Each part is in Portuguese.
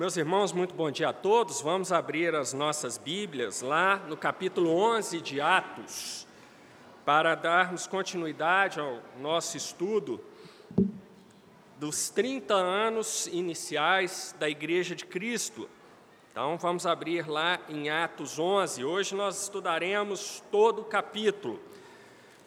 Meus irmãos, muito bom dia a todos. Vamos abrir as nossas Bíblias lá no capítulo 11 de Atos, para darmos continuidade ao nosso estudo dos 30 anos iniciais da Igreja de Cristo. Então, vamos abrir lá em Atos 11. Hoje nós estudaremos todo o capítulo.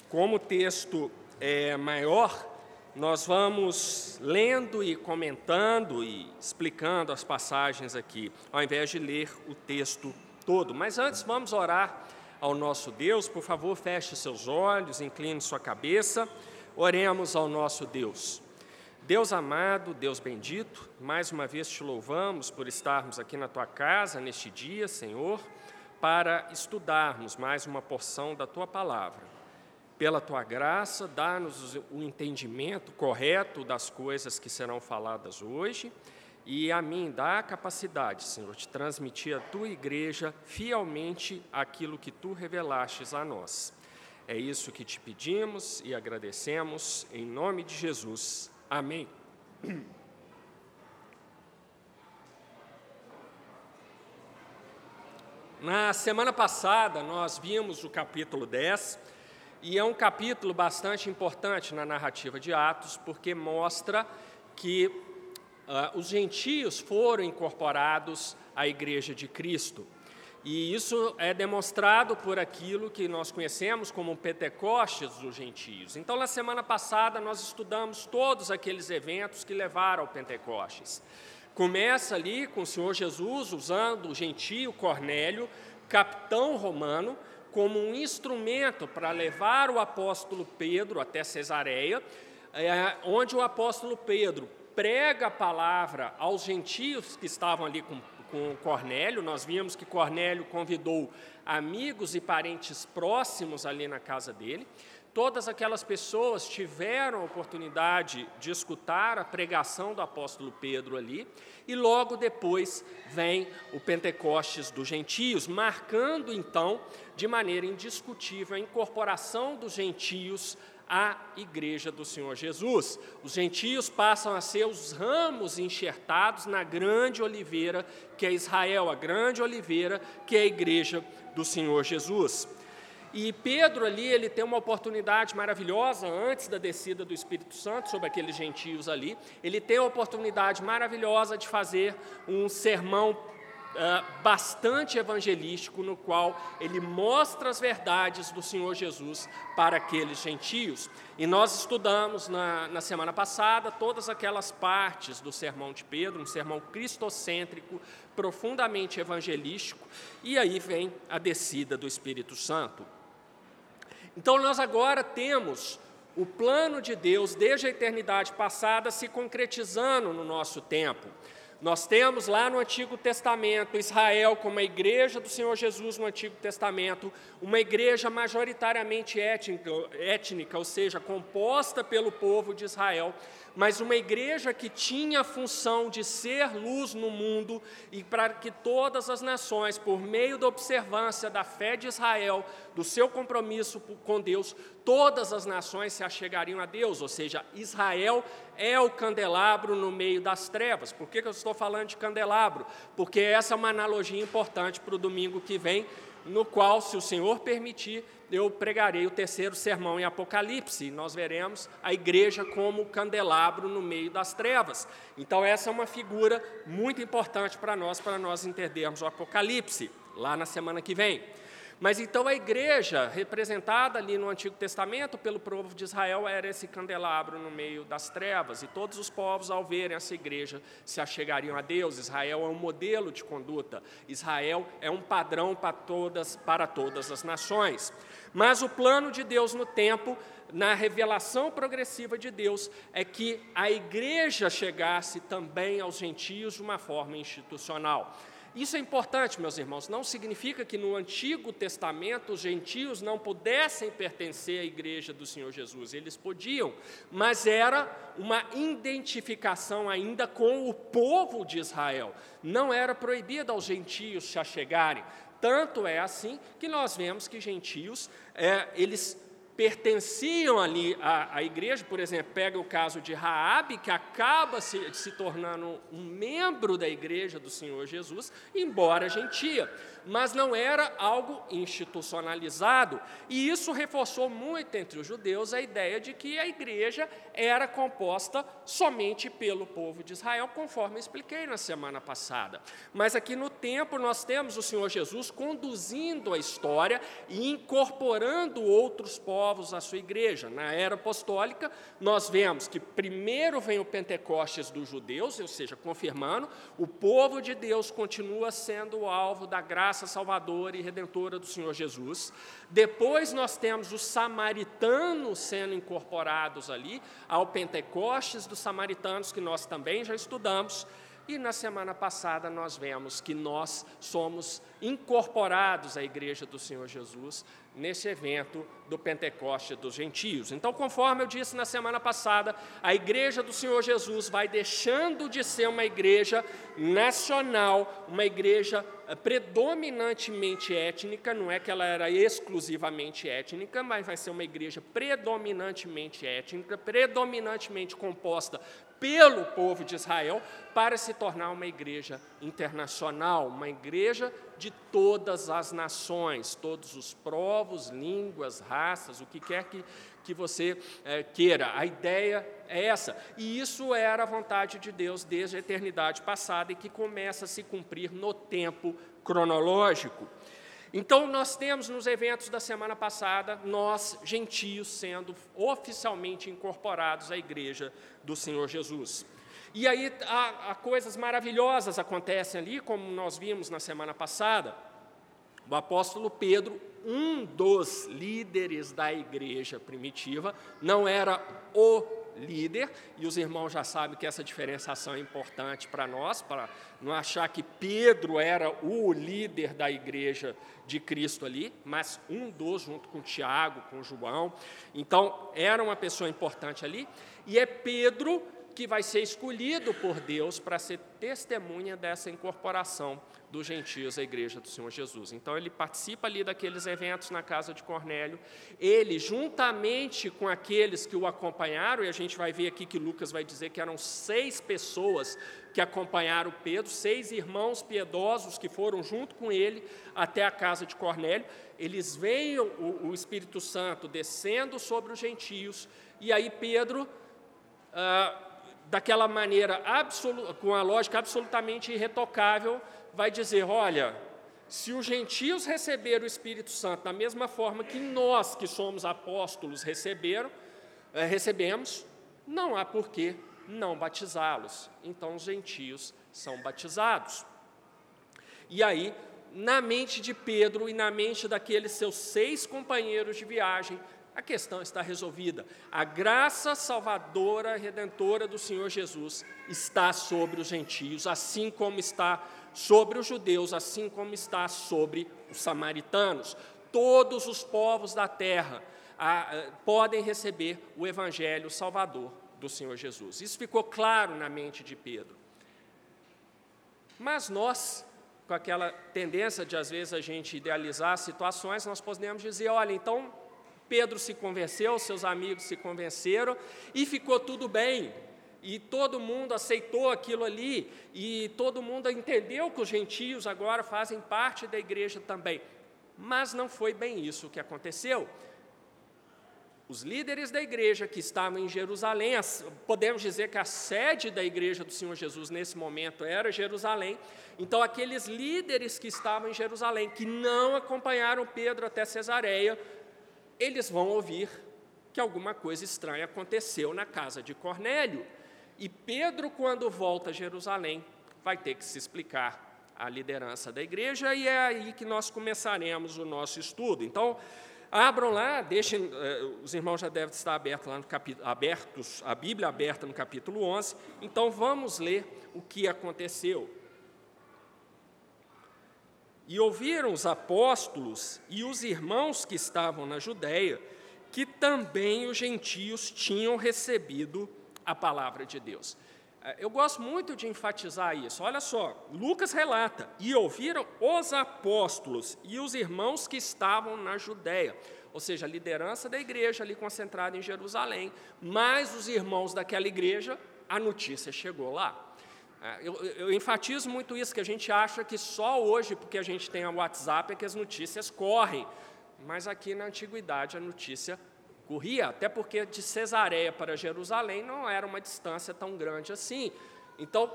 Como o texto é maior, nós vamos lendo e comentando e explicando as passagens aqui, ao invés de ler o texto todo. Mas antes, vamos orar ao nosso Deus. Por favor, feche seus olhos, incline sua cabeça. Oremos ao nosso Deus. Deus amado, Deus bendito, mais uma vez te louvamos por estarmos aqui na tua casa neste dia, Senhor, para estudarmos mais uma porção da tua palavra pela tua graça, dá-nos o entendimento correto das coisas que serão faladas hoje e a mim dá a capacidade, Senhor, de transmitir à tua igreja fielmente aquilo que tu revelastes a nós. É isso que te pedimos e agradecemos em nome de Jesus. Amém. Na semana passada, nós vimos o capítulo 10 e é um capítulo bastante importante na narrativa de Atos, porque mostra que uh, os gentios foram incorporados à Igreja de Cristo. E isso é demonstrado por aquilo que nós conhecemos como Pentecostes dos gentios. Então, na semana passada, nós estudamos todos aqueles eventos que levaram ao Pentecostes. Começa ali com o Senhor Jesus usando o gentio Cornélio, capitão romano, como um instrumento para levar o apóstolo Pedro até Cesareia, é, onde o apóstolo Pedro prega a palavra aos gentios que estavam ali com, com Cornélio. Nós vimos que Cornélio convidou amigos e parentes próximos ali na casa dele. Todas aquelas pessoas tiveram a oportunidade de escutar a pregação do apóstolo Pedro ali, e logo depois vem o Pentecostes dos gentios, marcando então, de maneira indiscutível, a incorporação dos gentios à igreja do Senhor Jesus. Os gentios passam a ser os ramos enxertados na grande oliveira que é Israel, a grande oliveira que é a igreja do Senhor Jesus. E Pedro ali, ele tem uma oportunidade maravilhosa antes da descida do Espírito Santo sobre aqueles gentios ali. Ele tem a oportunidade maravilhosa de fazer um sermão uh, bastante evangelístico, no qual ele mostra as verdades do Senhor Jesus para aqueles gentios. E nós estudamos na, na semana passada todas aquelas partes do sermão de Pedro, um sermão cristocêntrico, profundamente evangelístico, e aí vem a descida do Espírito Santo. Então, nós agora temos o plano de Deus desde a eternidade passada se concretizando no nosso tempo. Nós temos lá no Antigo Testamento Israel como a igreja do Senhor Jesus no Antigo Testamento, uma igreja majoritariamente étnica, étnica, ou seja, composta pelo povo de Israel, mas uma igreja que tinha a função de ser luz no mundo e para que todas as nações, por meio da observância da fé de Israel, do seu compromisso com Deus, todas as nações se achegariam a Deus, ou seja, Israel é o candelabro no meio das trevas. Por que, que eu estou falando de candelabro? Porque essa é uma analogia importante para o domingo que vem, no qual, se o Senhor permitir, eu pregarei o terceiro sermão em Apocalipse. Nós veremos a igreja como candelabro no meio das trevas. Então, essa é uma figura muito importante para nós, para nós entendermos o Apocalipse, lá na semana que vem. Mas então a igreja, representada ali no Antigo Testamento pelo povo de Israel, era esse candelabro no meio das trevas, e todos os povos, ao verem essa igreja, se achegariam a Deus. Israel é um modelo de conduta, Israel é um padrão para todas, para todas as nações. Mas o plano de Deus no tempo, na revelação progressiva de Deus, é que a igreja chegasse também aos gentios de uma forma institucional. Isso é importante, meus irmãos, não significa que no Antigo Testamento os gentios não pudessem pertencer à igreja do Senhor Jesus, eles podiam, mas era uma identificação ainda com o povo de Israel, não era proibido aos gentios se achegarem. Tanto é assim que nós vemos que gentios, é, eles pertenciam ali à, à, igreja, por exemplo, pega o caso de Raabe, que acaba se, se tornando um membro da igreja do Senhor Jesus, embora gentia mas não era algo institucionalizado. E isso reforçou muito entre os judeus a ideia de que a igreja era composta somente pelo povo de Israel, conforme expliquei na semana passada. Mas aqui no tempo nós temos o Senhor Jesus conduzindo a história e incorporando outros povos à sua igreja. Na era apostólica, nós vemos que primeiro vem o Pentecostes dos judeus, ou seja, confirmando, o povo de Deus continua sendo o alvo da graça salvadora e redentora do Senhor Jesus. Depois nós temos os samaritanos sendo incorporados ali, ao Pentecostes dos samaritanos, que nós também já estudamos. E na semana passada nós vemos que nós somos incorporados à igreja do Senhor Jesus nesse evento do Pentecoste dos gentios. Então, conforme eu disse na semana passada, a igreja do Senhor Jesus vai deixando de ser uma igreja nacional, uma igreja eh, predominantemente étnica, não é que ela era exclusivamente étnica, mas vai ser uma igreja predominantemente étnica, predominantemente composta pelo povo de Israel, para se tornar uma igreja internacional, uma igreja de todas as nações, todos os povos, línguas, raças, o que quer que, que você é, queira. A ideia é essa. E isso era a vontade de Deus desde a eternidade passada e que começa a se cumprir no tempo cronológico. Então, nós temos nos eventos da semana passada, nós, gentios, sendo oficialmente incorporados à igreja do Senhor Jesus. E aí há, há coisas maravilhosas acontecem ali, como nós vimos na semana passada. O apóstolo Pedro, um dos líderes da igreja primitiva, não era o líder, e os irmãos já sabem que essa diferenciação é importante para nós, para não achar que Pedro era o líder da igreja de Cristo ali, mas um dos, junto com Tiago, com João. Então, era uma pessoa importante ali, e é Pedro que vai ser escolhido por Deus para ser testemunha dessa incorporação dos gentios à igreja do Senhor Jesus. Então ele participa ali daqueles eventos na casa de Cornélio. Ele, juntamente com aqueles que o acompanharam, e a gente vai ver aqui que Lucas vai dizer que eram seis pessoas que acompanharam Pedro, seis irmãos piedosos que foram junto com ele até a casa de Cornélio. Eles veem o, o Espírito Santo descendo sobre os gentios, e aí Pedro. Ah, daquela maneira, com a lógica absolutamente irretocável, vai dizer: olha, se os gentios receberam o Espírito Santo da mesma forma que nós, que somos apóstolos, receberam, é, recebemos, não há por que não batizá-los. Então, os gentios são batizados. E aí, na mente de Pedro e na mente daqueles seus seis companheiros de viagem, a questão está resolvida. A graça salvadora, redentora do Senhor Jesus está sobre os gentios, assim como está sobre os judeus, assim como está sobre os samaritanos. Todos os povos da terra ah, podem receber o evangelho salvador do Senhor Jesus. Isso ficou claro na mente de Pedro. Mas nós, com aquela tendência de às vezes a gente idealizar situações, nós podemos dizer, olha, então Pedro se convenceu, seus amigos se convenceram e ficou tudo bem. E todo mundo aceitou aquilo ali, e todo mundo entendeu que os gentios agora fazem parte da igreja também. Mas não foi bem isso que aconteceu. Os líderes da igreja que estavam em Jerusalém, podemos dizer que a sede da igreja do Senhor Jesus nesse momento era Jerusalém. Então, aqueles líderes que estavam em Jerusalém, que não acompanharam Pedro até Cesareia, eles vão ouvir que alguma coisa estranha aconteceu na casa de Cornélio. E Pedro, quando volta a Jerusalém, vai ter que se explicar à liderança da igreja, e é aí que nós começaremos o nosso estudo. Então, abram lá, deixem, eh, os irmãos já devem estar abertos lá no capítulo, abertos, a Bíblia aberta no capítulo 11. Então, vamos ler o que aconteceu. E ouviram os apóstolos e os irmãos que estavam na Judéia que também os gentios tinham recebido a palavra de Deus. É, eu gosto muito de enfatizar isso. Olha só, Lucas relata: e ouviram os apóstolos e os irmãos que estavam na Judéia. ou seja, a liderança da igreja ali concentrada em Jerusalém, mais os irmãos daquela igreja, a notícia chegou lá. É, eu, eu, enfatizo muito isso, que a gente acha que só hoje, porque a gente tem o WhatsApp, é que as notícias correm. Mas aqui na antiguidade a notícia corria, até porque de Cesareia para Jerusalém não era uma distância tão grande assim. Então,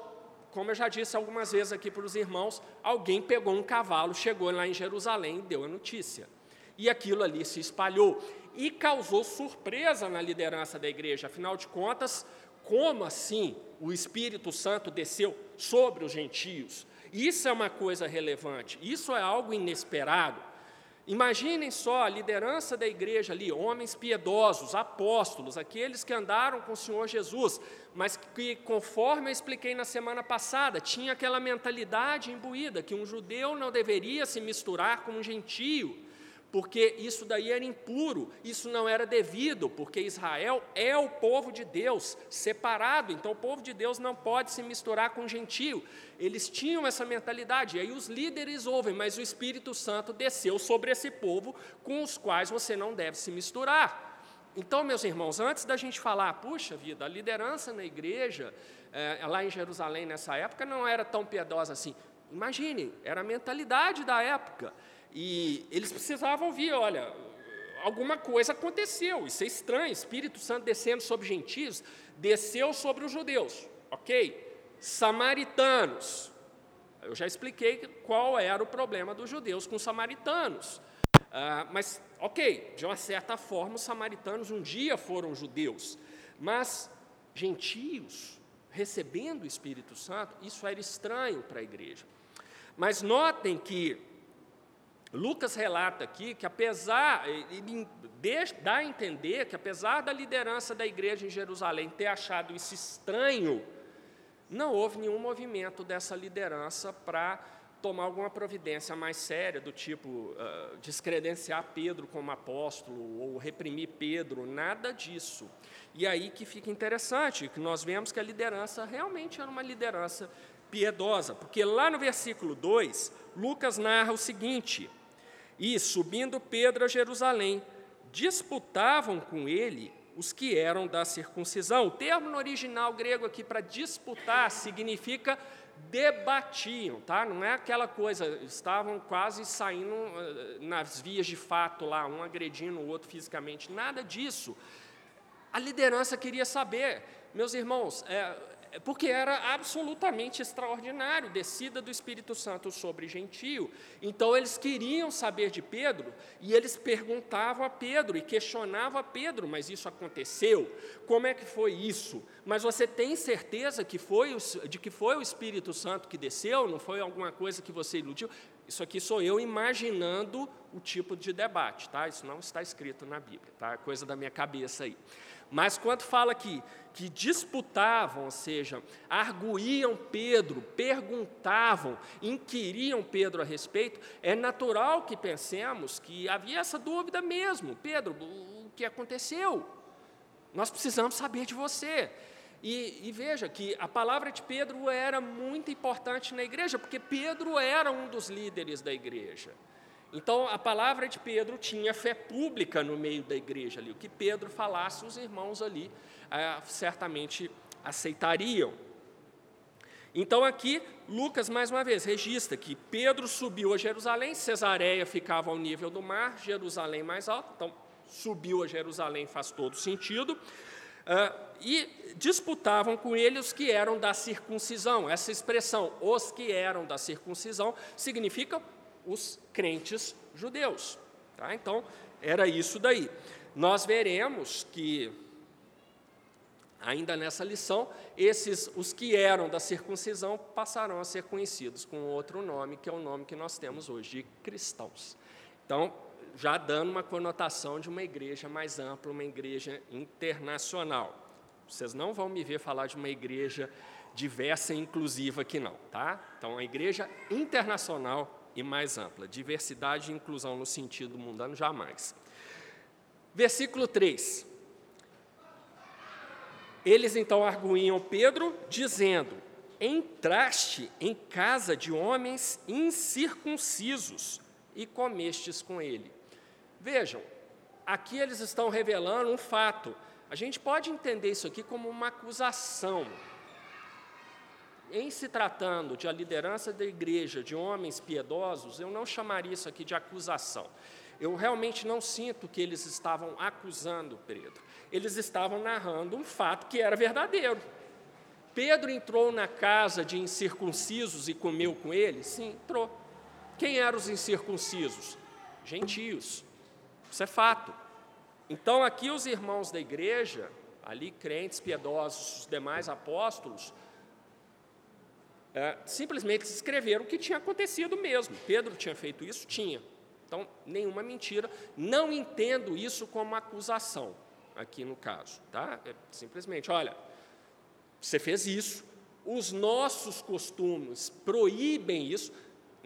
como eu já disse algumas vezes aqui para os irmãos, alguém pegou um cavalo, chegou lá em Jerusalém e deu a notícia. E aquilo ali se espalhou e causou surpresa na liderança da igreja. Afinal de contas, como assim o Espírito Santo desceu sobre os gentios? Isso é uma coisa relevante, isso é algo inesperado. Imaginem só a liderança da igreja ali, homens piedosos, apóstolos, aqueles que andaram com o Senhor Jesus, mas que, conforme eu expliquei na semana passada, tinha aquela mentalidade imbuída que um judeu não deveria se misturar com um gentio porque isso daí era impuro, isso não era devido, porque Israel é o povo de Deus, separado, então o povo de Deus não pode se misturar com o gentio. Eles tinham essa mentalidade, e aí os líderes ouvem, mas o Espírito Santo desceu sobre esse povo com os quais você não deve se misturar. Então, meus irmãos, antes da gente falar, puxa vida, a liderança na igreja, é, lá em Jerusalém nessa época, não era tão piedosa assim. Imagine, era a mentalidade da época. E eles precisavam ouvir, olha, alguma coisa aconteceu, isso é estranho, Espírito Santo descendo sobre gentios, desceu sobre os judeus, ok? Samaritanos, eu já expliquei qual era o problema dos judeus com os samaritanos, ah, mas, ok, de uma certa forma, os samaritanos um dia foram judeus, mas gentios recebendo o Espírito Santo, isso era estranho para a igreja. Mas notem que Lucas relata aqui que, apesar, ele dá a entender que, apesar da liderança da igreja em Jerusalém ter achado isso estranho, não houve nenhum movimento dessa liderança para tomar alguma providência mais séria, do tipo uh, descredenciar Pedro como apóstolo ou reprimir Pedro, nada disso. E aí que fica interessante, que nós vemos que a liderança realmente era uma liderança piedosa, porque lá no versículo 2, Lucas narra o seguinte: e, subindo Pedro a Jerusalém, disputavam com ele os que eram da circuncisão. O termo no original grego aqui para disputar significa debatiam, tá? Não é aquela coisa, estavam quase saindo eh, nas vias de fato lá, um agredindo o outro fisicamente, nada disso. A liderança queria saber, meus irmãos, é, porque era absolutamente extraordinário, descida do Espírito Santo sobre gentio. Então eles queriam saber de Pedro e eles perguntavam a Pedro e questionavam a Pedro, mas isso aconteceu? Como é que foi isso? Mas você tem certeza que foi de que foi o Espírito Santo que desceu? Não foi alguma coisa que você iludiu? Isso aqui sou eu imaginando o tipo de debate, tá? Isso não está escrito na Bíblia, tá? Coisa da minha cabeça aí. Mas quando fala aqui que disputavam, ou seja, arguíam Pedro, perguntavam, inquiriam Pedro a respeito, é natural que pensemos que havia essa dúvida mesmo. Pedro, o que aconteceu? Nós precisamos saber de você. E, e, veja que a palavra de Pedro era muito importante na igreja, porque Pedro era um dos líderes da igreja. Então, a palavra de Pedro tinha fé pública no meio da igreja ali. O que Pedro falasse, os irmãos ali é, certamente aceitariam. Então, aqui, Lucas, mais uma vez, registra que Pedro subiu a Jerusalém, Cesareia ficava ao nível do mar, Jerusalém mais alto, então, subiu a Jerusalém faz todo sentido. Uh, e disputavam com ele os que eram da circuncisão. Essa expressão, os que eram da circuncisão, significa os crentes judeus. Tá? Então, era isso daí. Nós veremos que, ainda nessa lição, esses, os que eram da circuncisão, passarão a ser conhecidos com outro nome, que é o nome que nós temos hoje, de cristãos. Então, já dando uma conotação de uma igreja mais ampla, uma igreja internacional. Vocês não vão me ver falar de uma igreja diversa e inclusiva aqui não, tá? Então, a igreja internacional e mais ampla. Diversidade e inclusão no sentido mundano, jamais. Versículo 3. Eles então arguíam Pedro, dizendo: Entraste em casa de homens incircuncisos e comestes com ele. Vejam, aqui eles estão revelando um fato. A gente pode entender isso aqui como uma acusação. Em se tratando de a liderança da igreja, de homens piedosos, eu não chamaria isso aqui de acusação. Eu realmente não sinto que eles estavam acusando Pedro. Eles estavam narrando um fato que era verdadeiro. Pedro entrou na casa de incircuncisos e comeu com eles? Sim, entrou. Quem eram os incircuncisos? Gentios. Isso é fato. Então, aqui os irmãos da igreja, ali crentes piedosos, os demais apóstolos, simplesmente escreveram o que tinha acontecido mesmo. Pedro tinha feito isso? Tinha. Então, nenhuma mentira. Não entendo isso como acusação, aqui no caso. Tá? É simplesmente, olha, você fez isso, os nossos costumes proíbem isso.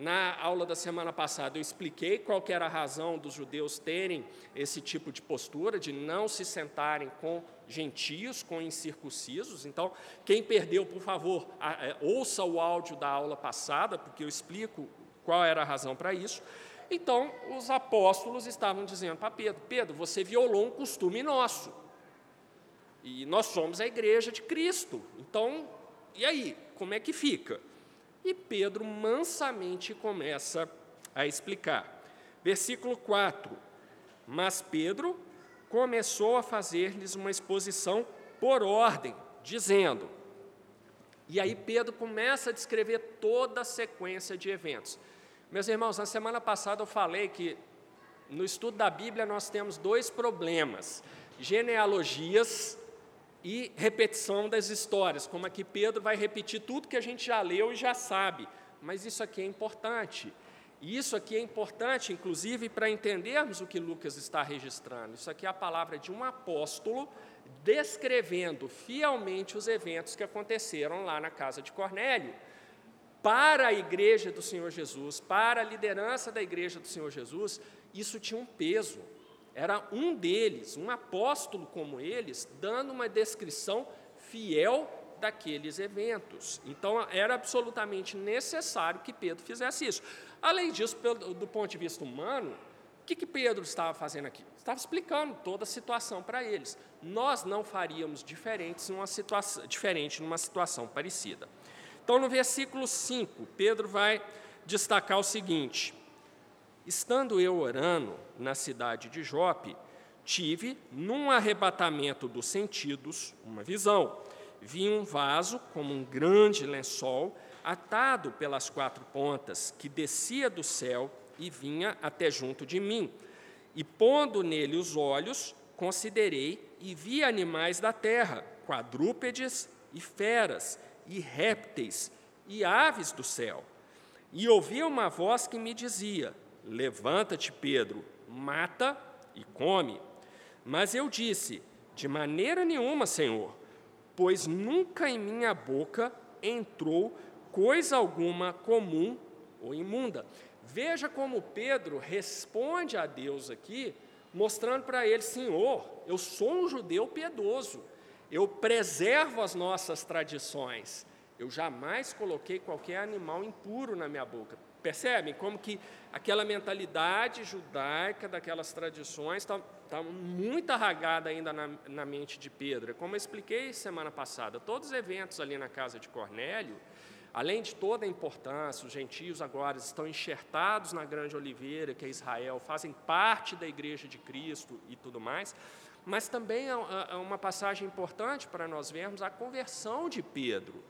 Na aula da semana passada eu expliquei qual era a razão dos judeus terem esse tipo de postura, de não se sentarem com gentios, com incircuncisos. Então, quem perdeu, por favor, é, ouça o áudio da aula passada, porque eu explico qual era a razão para isso. Então, os apóstolos estavam dizendo para Pedro: Pedro, você violou um costume nosso. E nós somos a igreja de Cristo. Então, e aí? Como é que fica? E Pedro mansamente começa a explicar. Versículo 4. Mas Pedro começou a fazer-lhes uma exposição por ordem, dizendo. E aí Pedro começa a descrever toda a sequência de eventos. Meus irmãos, na semana passada eu falei que no estudo da Bíblia nós temos dois problemas: genealogias e repetição das histórias, como aqui Pedro vai repetir tudo que a gente já leu e já sabe, mas isso aqui é importante. E isso aqui é importante, inclusive, para entendermos o que Lucas está registrando. Isso aqui é a palavra de um apóstolo descrevendo fielmente os eventos que aconteceram lá na casa de Cornélio para a igreja do Senhor Jesus, para a liderança da igreja do Senhor Jesus, isso tinha um peso. Era um deles, um apóstolo como eles, dando uma descrição fiel daqueles eventos. Então, era absolutamente necessário que Pedro fizesse isso. Além disso, do ponto de vista humano, o que, que Pedro estava fazendo aqui? Estava explicando toda a situação para eles. Nós não faríamos diferentes numa situação, diferente numa situação parecida. Então, no versículo 5, Pedro vai destacar o seguinte: Estando eu orando na cidade de Jope, tive, num arrebatamento dos sentidos, uma visão. Vi um vaso como um grande lençol, atado pelas quatro pontas, que descia do céu e vinha até junto de mim. E pondo nele os olhos, considerei e vi animais da terra, quadrúpedes e feras, e répteis e aves do céu. E ouvi uma voz que me dizia: Levanta-te, Pedro, mata e come. Mas eu disse: De maneira nenhuma, Senhor, pois nunca em minha boca entrou coisa alguma comum ou imunda. Veja como Pedro responde a Deus aqui, mostrando para ele: Senhor, eu sou um judeu piedoso, eu preservo as nossas tradições. Eu jamais coloquei qualquer animal impuro na minha boca. Percebem como que aquela mentalidade judaica, daquelas tradições, está tá muito arragada ainda na, na mente de Pedro. Como eu expliquei semana passada, todos os eventos ali na casa de Cornélio, além de toda a importância, os gentios agora estão enxertados na grande oliveira, que é Israel, fazem parte da igreja de Cristo e tudo mais, mas também é, é uma passagem importante para nós vermos a conversão de Pedro.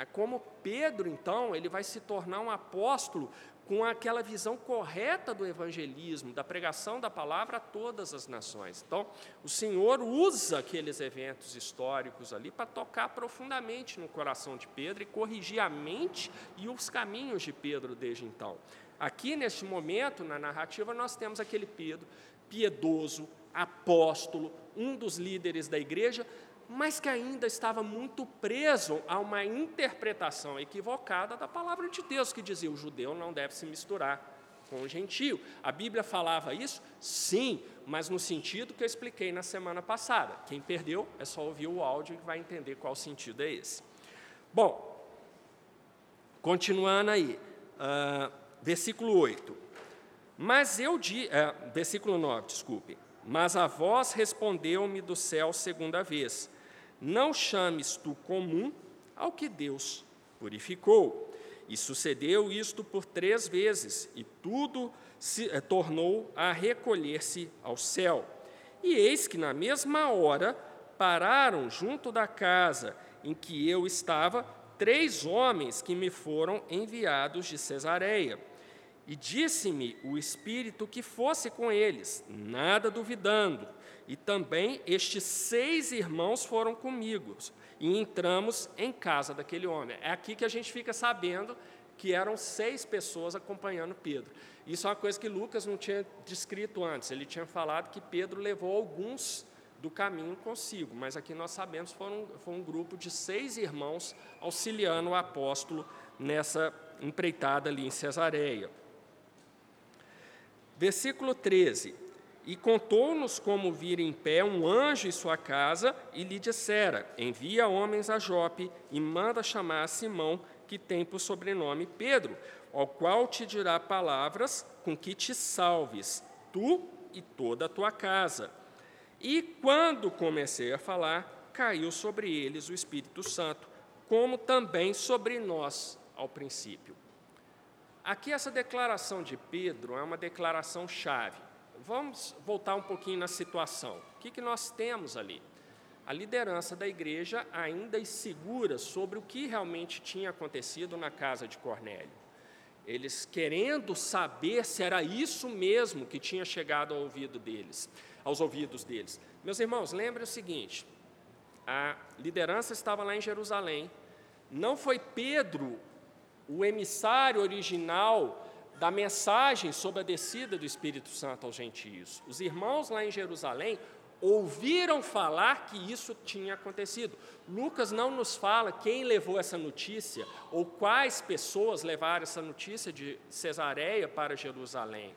É como Pedro, então, ele vai se tornar um apóstolo com aquela visão correta do evangelismo, da pregação da palavra a todas as nações. Então, o Senhor usa aqueles eventos históricos ali para tocar profundamente no coração de Pedro e corrigir a mente e os caminhos de Pedro desde então. Aqui, neste momento, na narrativa, nós temos aquele Pedro piedoso, apóstolo, um dos líderes da igreja, mas que ainda estava muito preso a uma interpretação equivocada da palavra de Deus, que dizia: o judeu não deve se misturar com o gentio. A Bíblia falava isso? Sim, mas no sentido que eu expliquei na semana passada. Quem perdeu é só ouvir o áudio e vai entender qual sentido é esse. Bom, continuando aí, uh, versículo 8. Mas eu di, uh, versículo 9, desculpe. Mas a voz respondeu-me do céu segunda vez: Não chames tu comum ao que Deus purificou. E sucedeu isto por três vezes, e tudo se eh, tornou a recolher-se ao céu. E eis que na mesma hora pararam junto da casa em que eu estava três homens que me foram enviados de Cesareia. E disse-me o Espírito que fosse com eles, nada duvidando. E também estes seis irmãos foram comigo, e entramos em casa daquele homem. É aqui que a gente fica sabendo que eram seis pessoas acompanhando Pedro. Isso é uma coisa que Lucas não tinha descrito antes. Ele tinha falado que Pedro levou alguns do caminho consigo, mas aqui nós sabemos foram, foi um grupo de seis irmãos auxiliando o apóstolo nessa empreitada ali em Cesareia. Versículo 13: E contou-nos como vir em pé um anjo em sua casa e lhe dissera: Envia homens a Jope e manda chamar Simão, que tem por sobrenome Pedro, ao qual te dirá palavras com que te salves, tu e toda a tua casa. E quando comecei a falar, caiu sobre eles o Espírito Santo, como também sobre nós ao princípio. Aqui, essa declaração de Pedro é uma declaração chave. Vamos voltar um pouquinho na situação. O que, que nós temos ali? A liderança da igreja ainda insegura sobre o que realmente tinha acontecido na casa de Cornélio. Eles querendo saber se era isso mesmo que tinha chegado ao ouvido deles aos ouvidos deles. Meus irmãos, lembrem o seguinte: a liderança estava lá em Jerusalém, não foi Pedro o emissário original da mensagem sobre a descida do Espírito Santo aos gentios. Os irmãos lá em Jerusalém ouviram falar que isso tinha acontecido. Lucas não nos fala quem levou essa notícia ou quais pessoas levaram essa notícia de Cesareia para Jerusalém.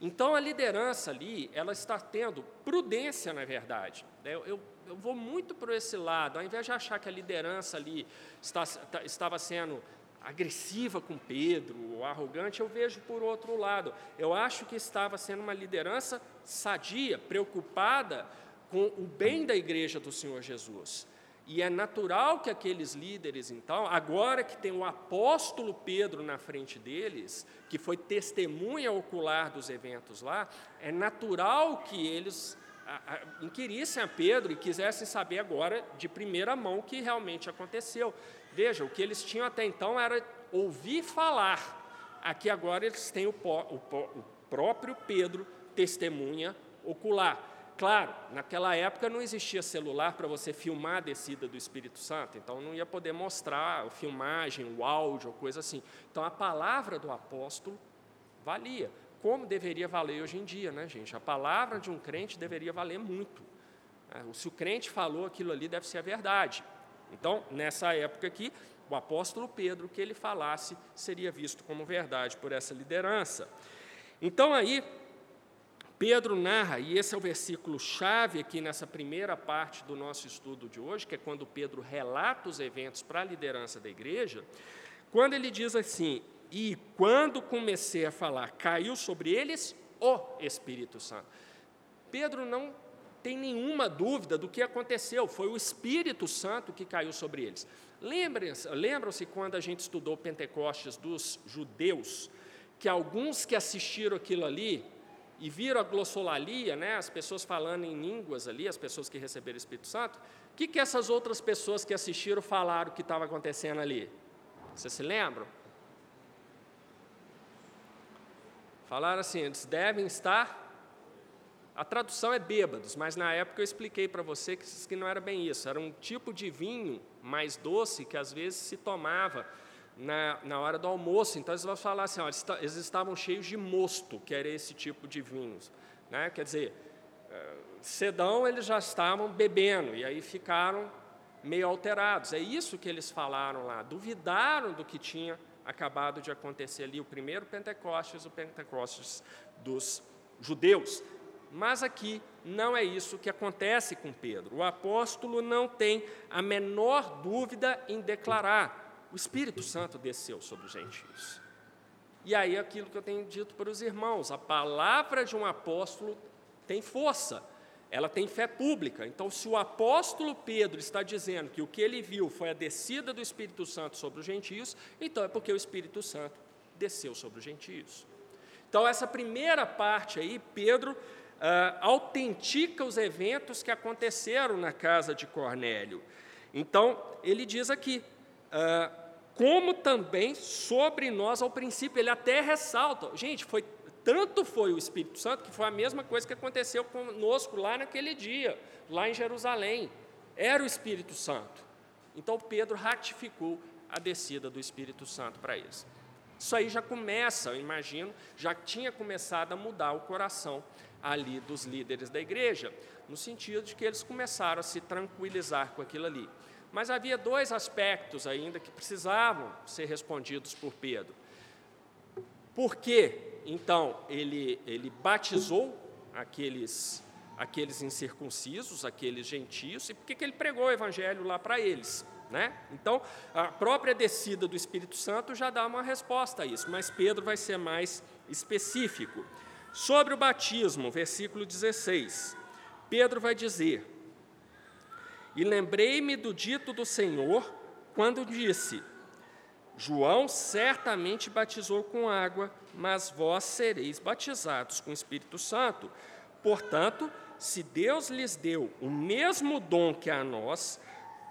Então a liderança ali, ela está tendo prudência, na verdade. Eu, eu, eu vou muito por esse lado, ao invés de achar que a liderança ali está, tá, estava sendo agressiva com Pedro, ou arrogante, eu vejo por outro lado. Eu acho que estava sendo uma liderança sadia, preocupada com o bem da igreja do Senhor Jesus. E é natural que aqueles líderes, então, agora que tem o apóstolo Pedro na frente deles, que foi testemunha ocular dos eventos lá, é natural que eles inquirissem a Pedro e quisessem saber agora de primeira mão o que realmente aconteceu. Veja, o que eles tinham até então era ouvir falar. Aqui agora eles têm o, o, o próprio Pedro, testemunha ocular. Claro, naquela época não existia celular para você filmar a descida do Espírito Santo, então não ia poder mostrar a filmagem, o áudio, coisa assim. Então a palavra do apóstolo valia, como deveria valer hoje em dia, né, gente? A palavra de um crente deveria valer muito. É, se o crente falou aquilo ali, deve ser a verdade. Então, nessa época aqui, o apóstolo Pedro, que ele falasse, seria visto como verdade por essa liderança. Então, aí, Pedro narra, e esse é o versículo chave aqui nessa primeira parte do nosso estudo de hoje, que é quando Pedro relata os eventos para a liderança da igreja, quando ele diz assim: E quando comecei a falar, caiu sobre eles o Espírito Santo. Pedro não tem nenhuma dúvida do que aconteceu, foi o Espírito Santo que caiu sobre eles. Lembram-se quando a gente estudou Pentecostes dos judeus, que alguns que assistiram aquilo ali e viram a glossolalia, né, as pessoas falando em línguas ali, as pessoas que receberam o Espírito Santo, o que, que essas outras pessoas que assistiram falaram que estava acontecendo ali? Vocês se lembram? Falaram assim, eles devem estar. A tradução é bêbados, mas na época eu expliquei para você que, não era bem isso. Era um tipo de vinho mais doce que às vezes se tomava na, na hora do almoço. Então, eles vão falar assim: ó, eles estavam cheios de mosto, que era esse tipo de vinhos. Né? Quer dizer, eh, sedão eles já estavam bebendo, e aí ficaram meio alterados. É isso que eles falaram lá. Duvidaram do que tinha acabado de acontecer ali, o primeiro Pentecostes, o Pentecostes dos judeus. Mas aqui não é isso que acontece com Pedro. O apóstolo não tem a menor dúvida em declarar: o Espírito Santo desceu sobre os gentios. E aí aquilo que eu tenho dito para os irmãos, a palavra de um apóstolo tem força, ela tem fé pública. Então, se o apóstolo Pedro está dizendo que o que ele viu foi a descida do Espírito Santo sobre os gentios, então é porque o Espírito Santo desceu sobre os gentios. Então, essa primeira parte aí, Pedro ah, autentica os eventos que aconteceram na casa de Cornélio. Então, ele diz aqui, ah, como também sobre nós ao princípio, ele até ressalta, gente, foi tanto foi o Espírito Santo que foi a mesma coisa que aconteceu conosco lá naquele dia, lá em Jerusalém. Era o Espírito Santo. Então Pedro ratificou a descida do Espírito Santo para eles. Isso aí já começa, eu imagino, já tinha começado a mudar o coração ali dos líderes da igreja, no sentido de que eles começaram a se tranquilizar com aquilo ali. Mas havia dois aspectos ainda que precisavam ser respondidos por Pedro. Por que então, ele, ele batizou aqueles, aqueles incircuncisos, aqueles gentios, e por que ele pregou o evangelho lá para eles? Né? Então, a própria descida do Espírito Santo já dá uma resposta a isso, mas Pedro vai ser mais específico. Sobre o batismo, versículo 16, Pedro vai dizer: E lembrei-me do dito do Senhor quando disse: João certamente batizou com água, mas vós sereis batizados com o Espírito Santo. Portanto, se Deus lhes deu o mesmo dom que a nós,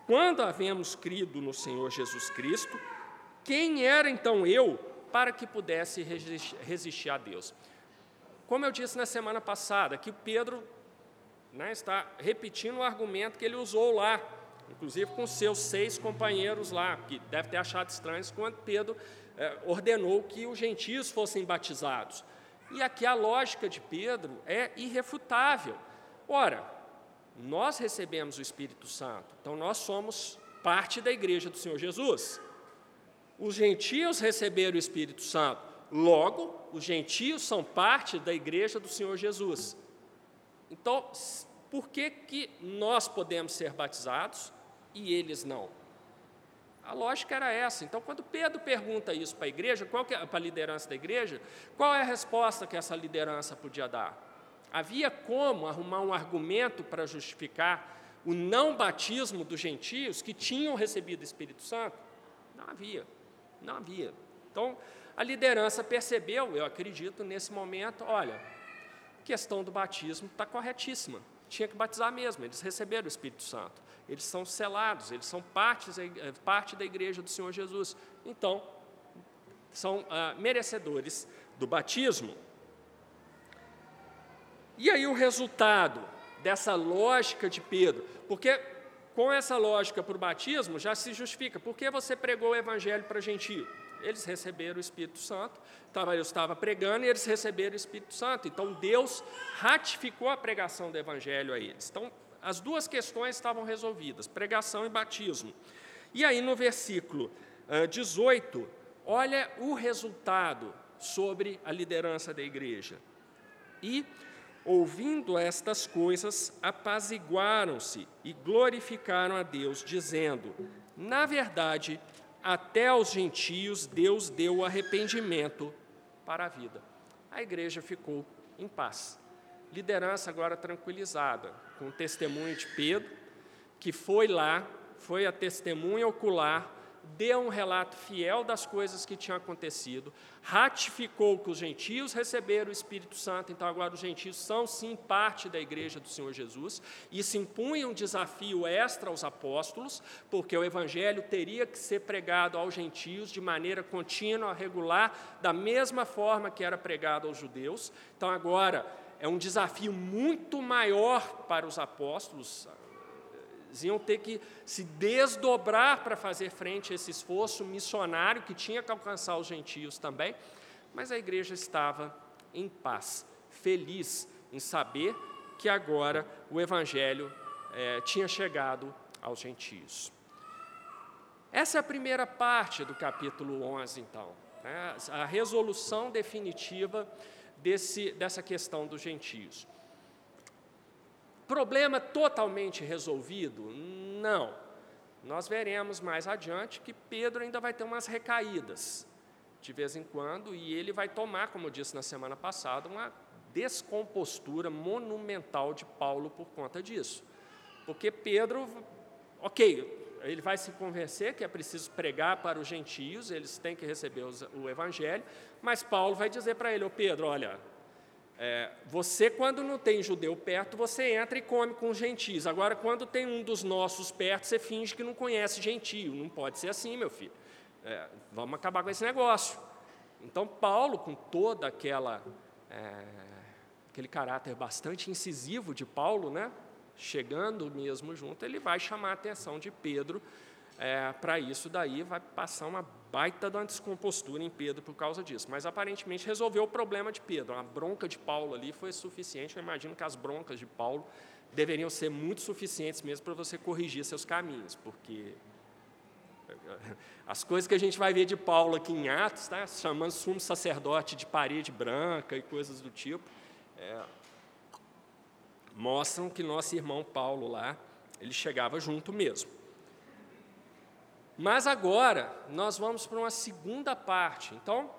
quando havemos crido no Senhor Jesus Cristo, quem era então eu para que pudesse resistir a Deus? Como eu disse na semana passada, que Pedro né, está repetindo o argumento que ele usou lá inclusive com seus seis companheiros lá, que deve ter achado estranhos quando Pedro eh, ordenou que os gentios fossem batizados. E aqui a lógica de Pedro é irrefutável. Ora, nós recebemos o Espírito Santo, então nós somos parte da igreja do Senhor Jesus. Os gentios receberam o Espírito Santo, logo, os gentios são parte da igreja do Senhor Jesus. Então, por que, que nós podemos ser batizados e eles não? A lógica era essa. Então, quando Pedro pergunta isso para a igreja, qual é, para a liderança da igreja, qual é a resposta que essa liderança podia dar? Havia como arrumar um argumento para justificar o não batismo dos gentios que tinham recebido o Espírito Santo? Não havia, não havia. Então, a liderança percebeu, eu acredito, nesse momento, olha, questão do batismo está corretíssima tinha que batizar mesmo, eles receberam o Espírito Santo. Eles são selados, eles são partes, parte da igreja do Senhor Jesus. Então, são ah, merecedores do batismo. E aí o resultado dessa lógica de Pedro, porque com essa lógica para o batismo já se justifica, por que você pregou o evangelho para gentio? Eles receberam o Espírito Santo. Eu estava pregando e eles receberam o Espírito Santo. Então Deus ratificou a pregação do Evangelho a eles. Então as duas questões estavam resolvidas: pregação e batismo. E aí no versículo 18, olha o resultado sobre a liderança da igreja. E ouvindo estas coisas, apaziguaram-se e glorificaram a Deus, dizendo: Na verdade, até aos gentios Deus deu o arrependimento para a vida. A igreja ficou em paz. Liderança agora tranquilizada, com o testemunho de Pedro, que foi lá, foi a testemunha ocular deu um relato fiel das coisas que tinham acontecido, ratificou que os gentios receberam o Espírito Santo, então agora os gentios são sim parte da igreja do Senhor Jesus, e se impunha um desafio extra aos apóstolos, porque o evangelho teria que ser pregado aos gentios de maneira contínua, regular, da mesma forma que era pregado aos judeus. Então agora é um desafio muito maior para os apóstolos, eles iam ter que se desdobrar para fazer frente a esse esforço missionário que tinha que alcançar os gentios também, mas a igreja estava em paz, feliz em saber que agora o evangelho é, tinha chegado aos gentios. Essa é a primeira parte do capítulo 11, então, né, a resolução definitiva desse, dessa questão dos gentios. Problema totalmente resolvido? Não. Nós veremos mais adiante que Pedro ainda vai ter umas recaídas de vez em quando, e ele vai tomar, como eu disse na semana passada, uma descompostura monumental de Paulo por conta disso. Porque Pedro, ok, ele vai se convencer que é preciso pregar para os gentios, eles têm que receber o evangelho, mas Paulo vai dizer para ele, ô Pedro, olha, é, você quando não tem judeu perto, você entra e come com os gentios. Agora, quando tem um dos nossos perto, você finge que não conhece gentio. Não pode ser assim, meu filho. É, vamos acabar com esse negócio. Então, Paulo, com toda aquela é, aquele caráter bastante incisivo de Paulo, né? chegando mesmo junto, ele vai chamar a atenção de Pedro é, para isso daí, vai passar uma baita de uma descompostura em Pedro por causa disso. Mas aparentemente resolveu o problema de Pedro. A bronca de Paulo ali foi suficiente. Eu imagino que as broncas de Paulo deveriam ser muito suficientes mesmo para você corrigir seus caminhos, porque as coisas que a gente vai ver de Paulo aqui em Atos, tá? chamando sumo sacerdote de parede branca e coisas do tipo, é, mostram que nosso irmão Paulo lá, ele chegava junto mesmo. Mas agora nós vamos para uma segunda parte. Então,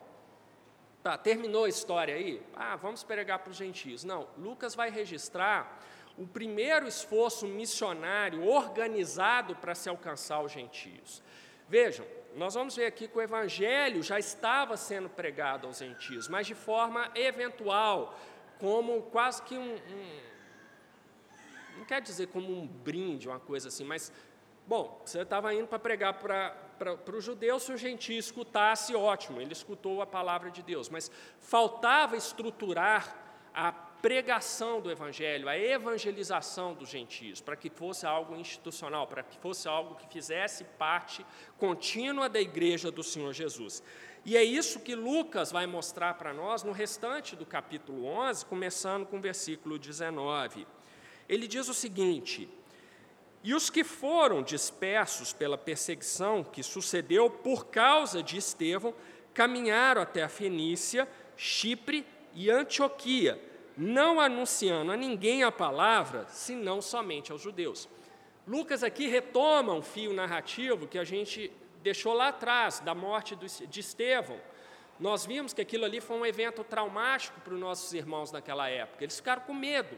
tá, terminou a história aí? Ah, vamos pregar para os gentios. Não, Lucas vai registrar o primeiro esforço missionário organizado para se alcançar os gentios. Vejam, nós vamos ver aqui que o evangelho já estava sendo pregado aos gentios, mas de forma eventual, como quase que um, um não quer dizer como um brinde, uma coisa assim, mas, bom, você estava indo para pregar para o judeu, se o gentio escutasse, ótimo, ele escutou a palavra de Deus, mas faltava estruturar a pregação do evangelho, a evangelização dos gentios, para que fosse algo institucional, para que fosse algo que fizesse parte contínua da igreja do Senhor Jesus. E é isso que Lucas vai mostrar para nós no restante do capítulo 11, começando com o versículo 19 ele diz o seguinte: E os que foram dispersos pela perseguição que sucedeu por causa de Estevão caminharam até a Fenícia, Chipre e Antioquia, não anunciando a ninguém a palavra, senão somente aos judeus. Lucas aqui retoma um fio narrativo que a gente deixou lá atrás, da morte de Estevão. Nós vimos que aquilo ali foi um evento traumático para os nossos irmãos naquela época. Eles ficaram com medo.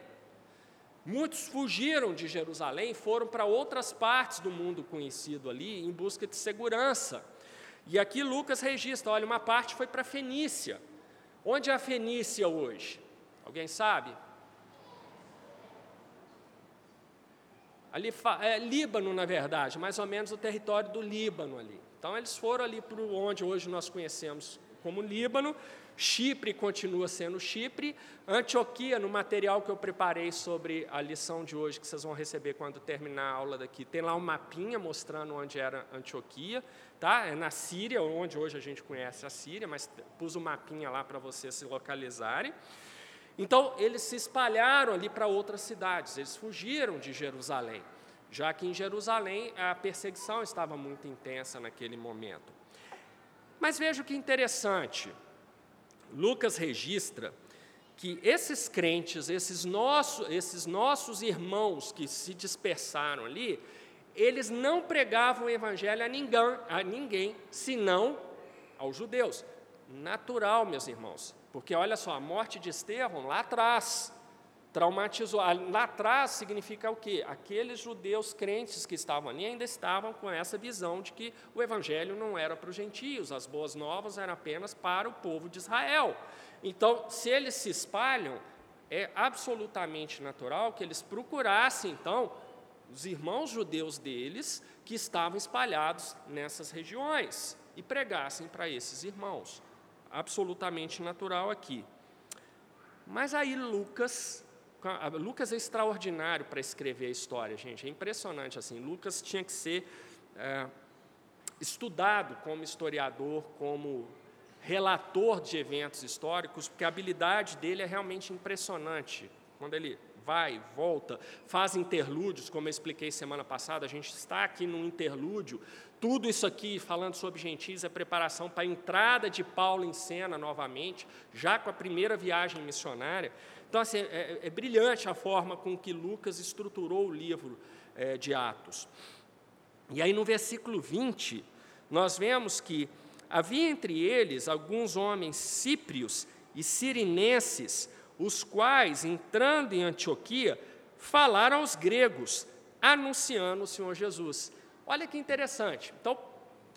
Muitos fugiram de Jerusalém, foram para outras partes do mundo conhecido ali, em busca de segurança. E aqui Lucas registra: olha, uma parte foi para Fenícia. Onde é a Fenícia hoje? Alguém sabe? Ali é Líbano, na verdade, mais ou menos o território do Líbano ali. Então eles foram ali para onde hoje nós conhecemos como Líbano, Chipre continua sendo Chipre. Antioquia, no material que eu preparei sobre a lição de hoje, que vocês vão receber quando terminar a aula daqui, tem lá um mapinha mostrando onde era Antioquia. Tá? É na Síria, onde hoje a gente conhece a Síria, mas pus o um mapinha lá para vocês se localizarem. Então, eles se espalharam ali para outras cidades, eles fugiram de Jerusalém, já que em Jerusalém a perseguição estava muito intensa naquele momento. Mas veja que interessante, Lucas registra que esses crentes, esses, esses nossos irmãos que se dispersaram ali, eles não pregavam o evangelho a ninguém, a ninguém senão aos judeus. Natural, meus irmãos, porque olha só, a morte de Estevão lá atrás, traumatizou. Lá atrás significa o quê? Aqueles judeus crentes que estavam ali ainda estavam com essa visão de que o evangelho não era para os gentios, as boas novas eram apenas para o povo de Israel. Então, se eles se espalham, é absolutamente natural que eles procurassem, então, os irmãos judeus deles que estavam espalhados nessas regiões e pregassem para esses irmãos. Absolutamente natural aqui. Mas aí Lucas Lucas é extraordinário para escrever a história, gente. É impressionante assim. Lucas tinha que ser é, estudado como historiador, como relator de eventos históricos, porque a habilidade dele é realmente impressionante. Quando ele vai, volta, faz interlúdios, como eu expliquei semana passada, a gente está aqui num interlúdio. Tudo isso aqui, falando sobre gentis, é preparação para a entrada de Paulo em cena novamente, já com a primeira viagem missionária. Então, assim, é, é brilhante a forma com que Lucas estruturou o livro é, de Atos. E aí, no versículo 20, nós vemos que havia entre eles alguns homens cíprios e sirinenses, os quais, entrando em Antioquia, falaram aos gregos, anunciando o Senhor Jesus. Olha que interessante. Então,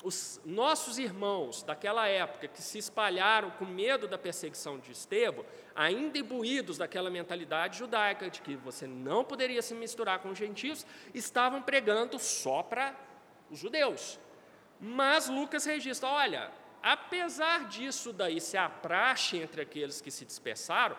os nossos irmãos daquela época que se espalharam com medo da perseguição de Estevão, ainda imbuídos daquela mentalidade judaica de que você não poderia se misturar com os gentios, estavam pregando só para os judeus. Mas Lucas registra: olha, apesar disso daí ser a praxe entre aqueles que se dispersaram,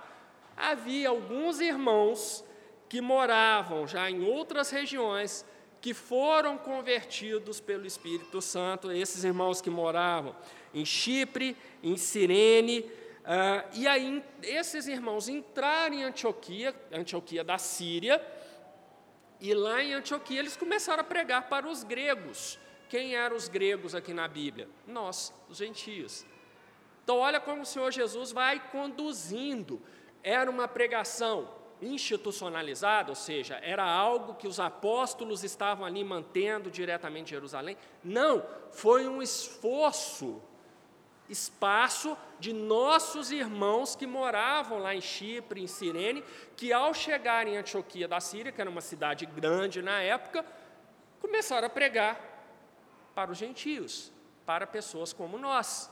havia alguns irmãos que moravam já em outras regiões que foram convertidos pelo Espírito Santo, esses irmãos que moravam em Chipre, em Cirene, uh, e aí esses irmãos entraram em Antioquia, Antioquia da Síria, e lá em Antioquia eles começaram a pregar para os gregos. Quem eram os gregos aqui na Bíblia? Nós, os gentios. Então, olha como o Senhor Jesus vai conduzindo. Era uma pregação institucionalizado, ou seja, era algo que os apóstolos estavam ali mantendo diretamente em Jerusalém. Não, foi um esforço, espaço de nossos irmãos que moravam lá em Chipre, em Cirene, que ao chegar em Antioquia da Síria, que era uma cidade grande na época, começaram a pregar para os gentios, para pessoas como nós.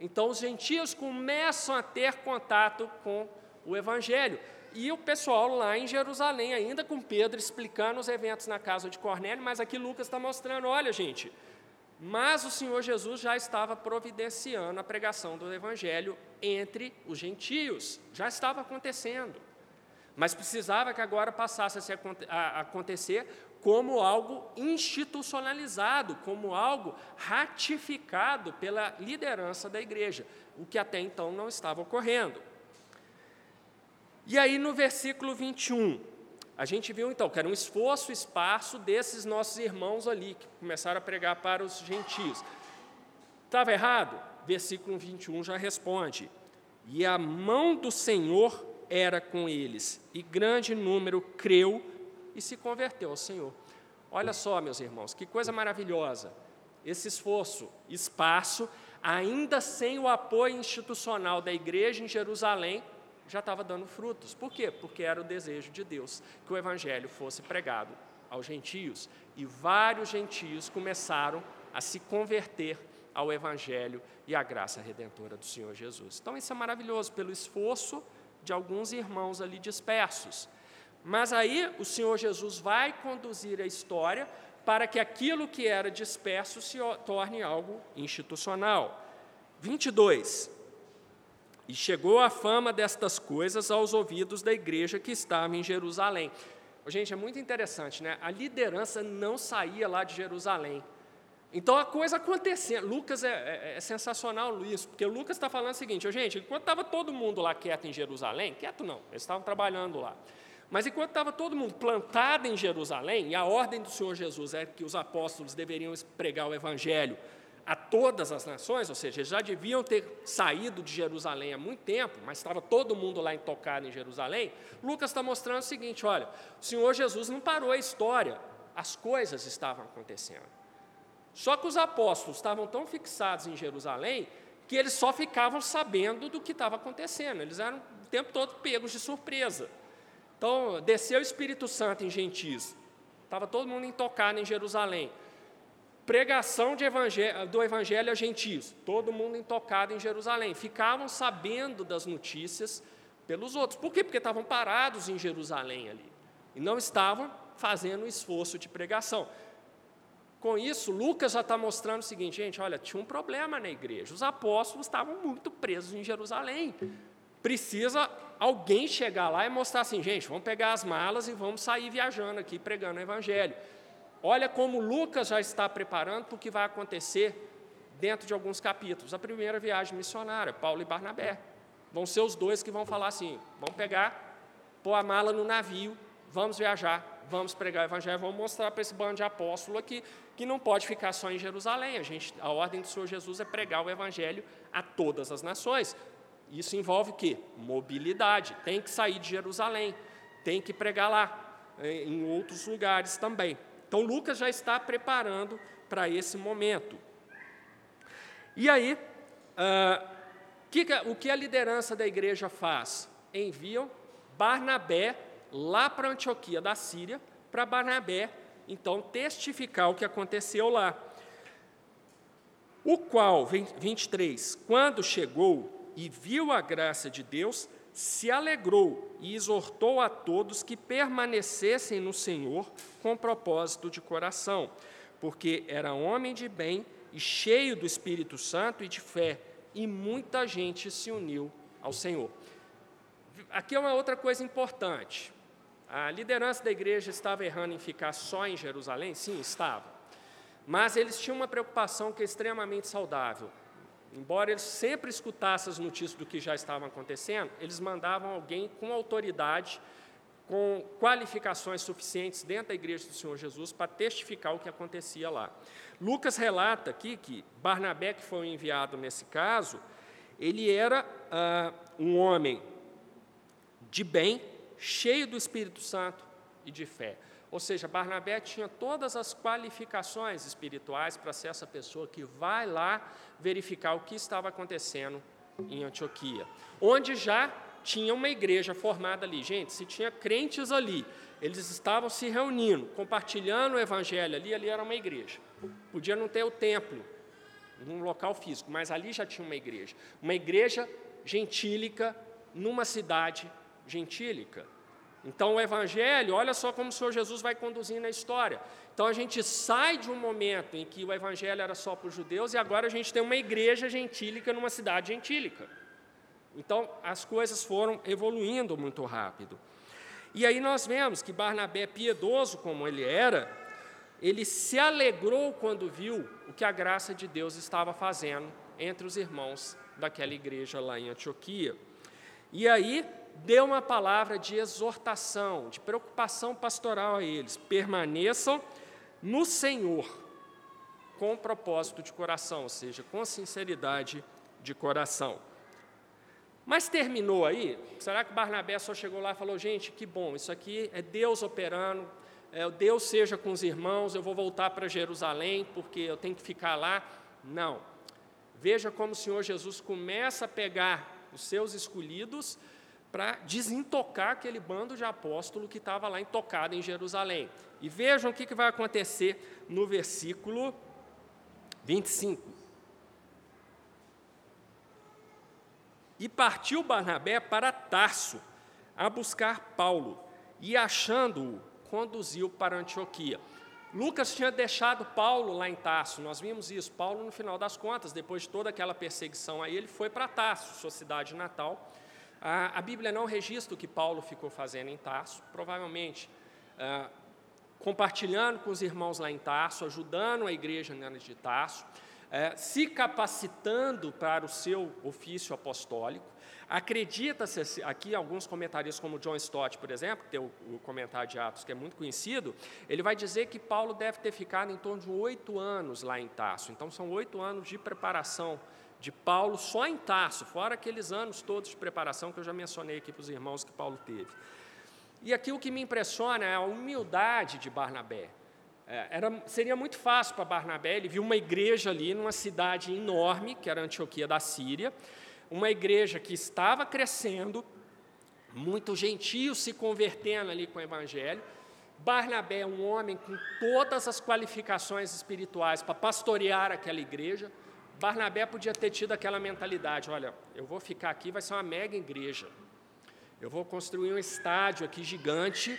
Então, os gentios começam a ter contato com o Evangelho. E o pessoal lá em Jerusalém, ainda com Pedro explicando os eventos na casa de Cornélio, mas aqui Lucas está mostrando: olha, gente, mas o Senhor Jesus já estava providenciando a pregação do Evangelho entre os gentios, já estava acontecendo. Mas precisava que agora passasse a acontecer como algo institucionalizado, como algo ratificado pela liderança da igreja, o que até então não estava ocorrendo. E aí no versículo 21, a gente viu então que era um esforço, espaço desses nossos irmãos ali, que começaram a pregar para os gentios. Estava errado? Versículo 21 já responde: E a mão do Senhor era com eles, e grande número creu e se converteu ao Senhor. Olha só, meus irmãos, que coisa maravilhosa. Esse esforço, espaço, ainda sem o apoio institucional da igreja em Jerusalém, já estava dando frutos. Por quê? Porque era o desejo de Deus que o evangelho fosse pregado aos gentios. E vários gentios começaram a se converter ao evangelho e à graça redentora do Senhor Jesus. Então isso é maravilhoso pelo esforço de alguns irmãos ali dispersos. Mas aí o Senhor Jesus vai conduzir a história para que aquilo que era disperso se torne algo institucional. 22. E chegou a fama destas coisas aos ouvidos da igreja que estava em Jerusalém. Gente, é muito interessante, né? A liderança não saía lá de Jerusalém. Então a coisa acontecendo. Lucas é, é, é sensacional isso, porque Lucas está falando o seguinte: gente, enquanto estava todo mundo lá quieto em Jerusalém, quieto não, eles estavam trabalhando lá. Mas enquanto estava todo mundo plantado em Jerusalém, e a ordem do Senhor Jesus é que os apóstolos deveriam pregar o evangelho a todas as nações, ou seja, já deviam ter saído de Jerusalém há muito tempo, mas estava todo mundo lá intocado em Jerusalém. Lucas está mostrando o seguinte: olha, o Senhor Jesus não parou a história, as coisas estavam acontecendo. Só que os apóstolos estavam tão fixados em Jerusalém que eles só ficavam sabendo do que estava acontecendo, eles eram o tempo todo pegos de surpresa. Então, desceu o Espírito Santo em gentis, estava todo mundo intocado em Jerusalém pregação evangelho, do evangelho a gentios, todo mundo intocado em Jerusalém. Ficavam sabendo das notícias pelos outros. Por quê? Porque estavam parados em Jerusalém ali e não estavam fazendo o esforço de pregação. Com isso, Lucas já está mostrando o seguinte, gente, olha, tinha um problema na igreja. Os apóstolos estavam muito presos em Jerusalém. Precisa alguém chegar lá e mostrar assim, gente, vamos pegar as malas e vamos sair viajando aqui pregando o evangelho. Olha como Lucas já está preparando para o que vai acontecer dentro de alguns capítulos. A primeira viagem missionária, Paulo e Barnabé. Vão ser os dois que vão falar assim: vamos pegar, pôr a mala no navio, vamos viajar, vamos pregar o evangelho, vamos mostrar para esse bando de apóstolo aqui que não pode ficar só em Jerusalém. A, gente, a ordem do Senhor Jesus é pregar o evangelho a todas as nações. Isso envolve o quê? Mobilidade. Tem que sair de Jerusalém, tem que pregar lá, em outros lugares também. Então, Lucas já está preparando para esse momento. E aí, uh, que, o que a liderança da igreja faz? enviam Barnabé lá para Antioquia da Síria, para Barnabé, então, testificar o que aconteceu lá. O qual, 23, quando chegou e viu a graça de Deus, se alegrou e exortou a todos que permanecessem no Senhor com propósito de coração, porque era homem de bem e cheio do Espírito Santo e de fé, e muita gente se uniu ao Senhor. Aqui é uma outra coisa importante. A liderança da igreja estava errando em ficar só em Jerusalém? Sim, estava. Mas eles tinham uma preocupação que é extremamente saudável. Embora eles sempre escutassem as notícias do que já estava acontecendo, eles mandavam alguém com autoridade, com qualificações suficientes dentro da igreja do Senhor Jesus para testificar o que acontecia lá. Lucas relata aqui que Barnabé, que foi enviado nesse caso, ele era ah, um homem de bem, cheio do Espírito Santo e de fé. Ou seja, Barnabé tinha todas as qualificações espirituais para ser essa pessoa que vai lá verificar o que estava acontecendo em Antioquia, onde já tinha uma igreja formada ali. Gente, se tinha crentes ali, eles estavam se reunindo, compartilhando o evangelho ali, ali era uma igreja. Podia não ter o templo, num local físico, mas ali já tinha uma igreja. Uma igreja gentílica numa cidade gentílica. Então, o Evangelho, olha só como o Senhor Jesus vai conduzindo a história. Então, a gente sai de um momento em que o Evangelho era só para os judeus e agora a gente tem uma igreja gentílica numa cidade gentílica. Então, as coisas foram evoluindo muito rápido. E aí nós vemos que Barnabé, piedoso como ele era, ele se alegrou quando viu o que a graça de Deus estava fazendo entre os irmãos daquela igreja lá em Antioquia. E aí deu uma palavra de exortação, de preocupação pastoral a eles: permaneçam no Senhor, com propósito de coração, ou seja, com sinceridade de coração. Mas terminou aí? Será que Barnabé só chegou lá e falou: gente, que bom, isso aqui é Deus operando, é, Deus seja com os irmãos, eu vou voltar para Jerusalém porque eu tenho que ficar lá? Não. Veja como o Senhor Jesus começa a pegar os seus escolhidos para desintocar aquele bando de apóstolo que estava lá intocado em Jerusalém. E vejam o que, que vai acontecer no versículo 25. E partiu Barnabé para Tarso a buscar Paulo, e achando-o, conduziu para Antioquia. Lucas tinha deixado Paulo lá em Tarso, nós vimos isso. Paulo, no final das contas, depois de toda aquela perseguição aí, ele foi para Tarso, sua cidade natal, a, Bíblia não registra o que Paulo ficou fazendo em Tarso, provavelmente ah, compartilhando com os irmãos lá em Tarso, ajudando a igreja de Tarso, eh, se capacitando para o seu ofício apostólico. Acredita-se aqui, alguns comentaristas, como John Stott, por exemplo, que tem o, o, comentário de Atos, que é muito conhecido, ele vai dizer que Paulo deve ter ficado em torno de oito anos lá em Tarso. Então, são oito anos de preparação de Paulo só em Tarso, fora aqueles anos todos de preparação que eu já mencionei aqui para os irmãos que Paulo teve. E aqui o que me impressiona é a humildade de Barnabé. É, era, seria muito fácil para Barnabé, ele viu uma igreja ali numa cidade enorme, que era Antioquia da Síria, uma igreja que estava crescendo, muito gentios se convertendo ali com o Evangelho. Barnabé é um homem com todas as qualificações espirituais para pastorear aquela igreja, Barnabé podia ter tido aquela mentalidade: olha, eu vou ficar aqui, vai ser uma mega igreja. Eu vou construir um estádio aqui gigante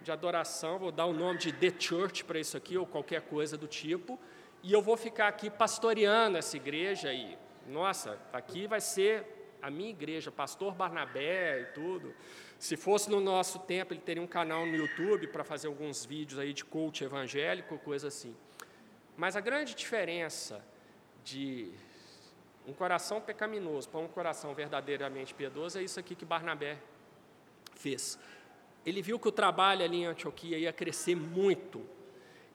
de adoração, vou dar o nome de The Church para isso aqui, ou qualquer coisa do tipo, e eu vou ficar aqui pastoreando essa igreja e, nossa, aqui vai ser a minha igreja, pastor Barnabé e tudo. Se fosse no nosso tempo, ele teria um canal no YouTube para fazer alguns vídeos aí de coach evangélico, coisa assim. Mas a grande diferença de um coração pecaminoso para um coração verdadeiramente piedoso, é isso aqui que Barnabé fez. Ele viu que o trabalho ali em Antioquia ia crescer muito,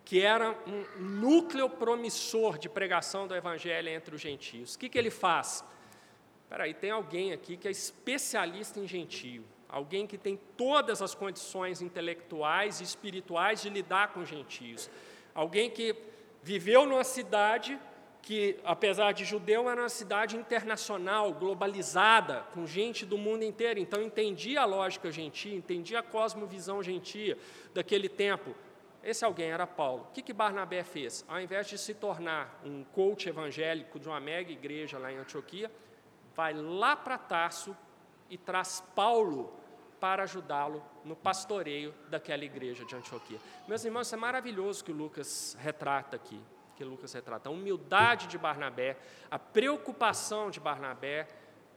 que era um núcleo promissor de pregação do evangelho entre os gentios. O que, que ele faz? Espera aí, tem alguém aqui que é especialista em gentio, alguém que tem todas as condições intelectuais e espirituais de lidar com gentios, alguém que viveu numa cidade que, apesar de judeu, era uma cidade internacional, globalizada, com gente do mundo inteiro. Então, entendia a lógica gentia, entendia a cosmovisão gentia daquele tempo. Esse alguém era Paulo. O que, que Barnabé fez? Ao invés de se tornar um coach evangélico de uma mega igreja lá em Antioquia, vai lá para Tarso e traz Paulo para ajudá-lo no pastoreio daquela igreja de Antioquia. Meus irmãos, isso é maravilhoso que o Lucas retrata aqui, que Lucas retrata a humildade de Barnabé, a preocupação de Barnabé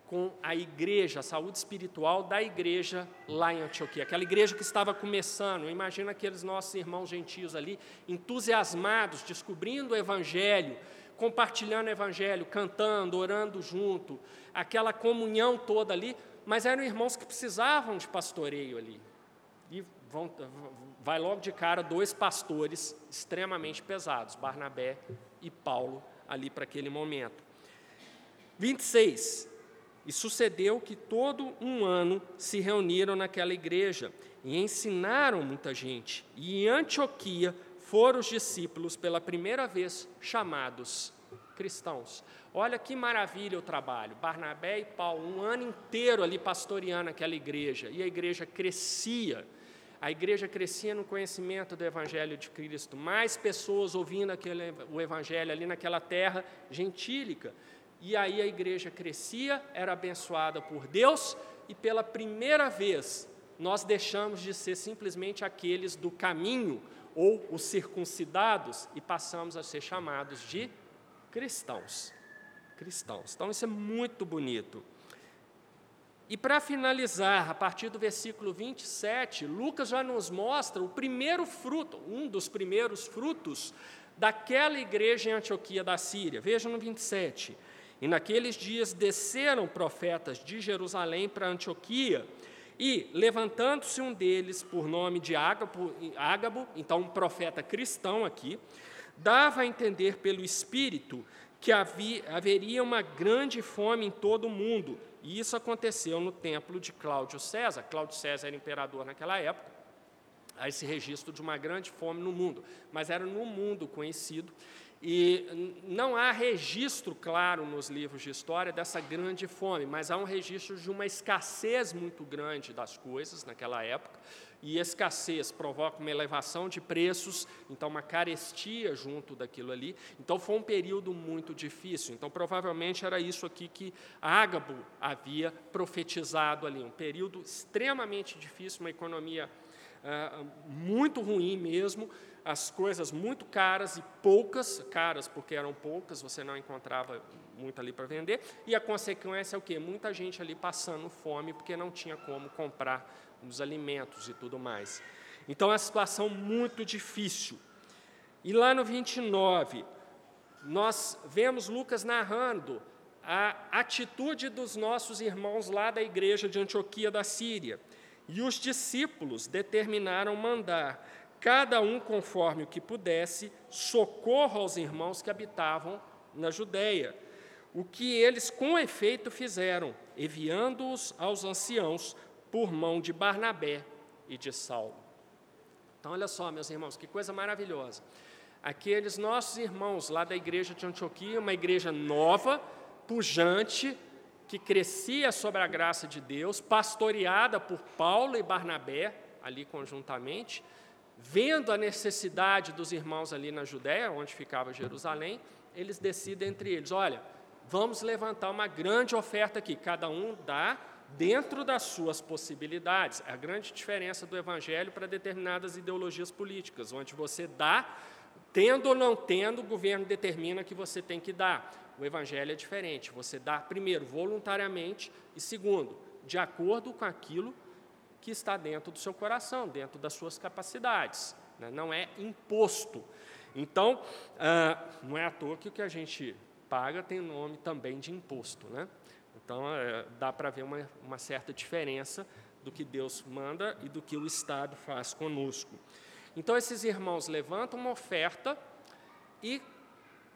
com a igreja, a saúde espiritual da igreja lá em Antioquia, aquela igreja que estava começando. Imagina aqueles nossos irmãos gentios ali, entusiasmados, descobrindo o evangelho, compartilhando o evangelho, cantando, orando junto, aquela comunhão toda ali, mas eram irmãos que precisavam de pastoreio ali. E vão, vai logo de cara dois pastores extremamente pesados, Barnabé e Paulo, ali para aquele momento. 26. E sucedeu que todo um ano se reuniram naquela igreja e ensinaram muita gente. E em Antioquia foram os discípulos pela primeira vez chamados cristãos. Olha que maravilha o trabalho. Barnabé e Paulo, um ano inteiro ali pastoreando aquela igreja, e a igreja crescia. A igreja crescia no conhecimento do Evangelho de Cristo, mais pessoas ouvindo aquele, o Evangelho ali naquela terra gentílica. E aí a igreja crescia, era abençoada por Deus, e pela primeira vez nós deixamos de ser simplesmente aqueles do caminho ou os circuncidados e passamos a ser chamados de cristãos. Cristãos. Então isso é muito bonito. E para finalizar, a partir do versículo 27, Lucas já nos mostra o primeiro fruto, um dos primeiros frutos daquela igreja em Antioquia da Síria. Veja no 27. E naqueles dias desceram profetas de Jerusalém para Antioquia, e, levantando-se um deles, por nome de Ágabo, Ágabo, então um profeta cristão aqui, dava a entender pelo Espírito que havia, haveria uma grande fome em todo o mundo. E isso aconteceu no templo de Cláudio César. Cláudio César era imperador naquela época. Há esse registro de uma grande fome no mundo, mas era no mundo conhecido. E não há registro claro nos livros de história dessa grande fome, mas há um registro de uma escassez muito grande das coisas naquela época e escassez provoca uma elevação de preços, então uma carestia junto daquilo ali. Então foi um período muito difícil. Então provavelmente era isso aqui que Ágabo havia profetizado ali, um período extremamente difícil, uma economia ah, muito ruim mesmo, as coisas muito caras e poucas, caras porque eram poucas, você não encontrava muito ali para vender, e a consequência é o quê? Muita gente ali passando fome porque não tinha como comprar nos alimentos e tudo mais. Então, é uma situação muito difícil. E lá no 29, nós vemos Lucas narrando a atitude dos nossos irmãos lá da igreja de Antioquia da Síria. E os discípulos determinaram mandar, cada um conforme o que pudesse, socorro aos irmãos que habitavam na Judéia. O que eles com efeito fizeram, enviando-os aos anciãos por mão de Barnabé e de Saulo. Então, olha só, meus irmãos, que coisa maravilhosa. Aqueles nossos irmãos lá da igreja de Antioquia, uma igreja nova, pujante, que crescia sobre a graça de Deus, pastoreada por Paulo e Barnabé, ali conjuntamente, vendo a necessidade dos irmãos ali na Judéia, onde ficava Jerusalém, eles decidem entre eles: olha, vamos levantar uma grande oferta aqui, cada um dá dentro das suas possibilidades. É a grande diferença do Evangelho para determinadas ideologias políticas, onde você dá, tendo ou não tendo, o governo determina que você tem que dar. O Evangelho é diferente. Você dá, primeiro, voluntariamente, e segundo, de acordo com aquilo que está dentro do seu coração, dentro das suas capacidades. Né? Não é imposto. Então, ah, não é à toa que o que a gente paga tem nome também de imposto. Né? Então, é, dá para ver uma, uma certa diferença do que Deus manda e do que o Estado faz conosco. Então, esses irmãos levantam uma oferta e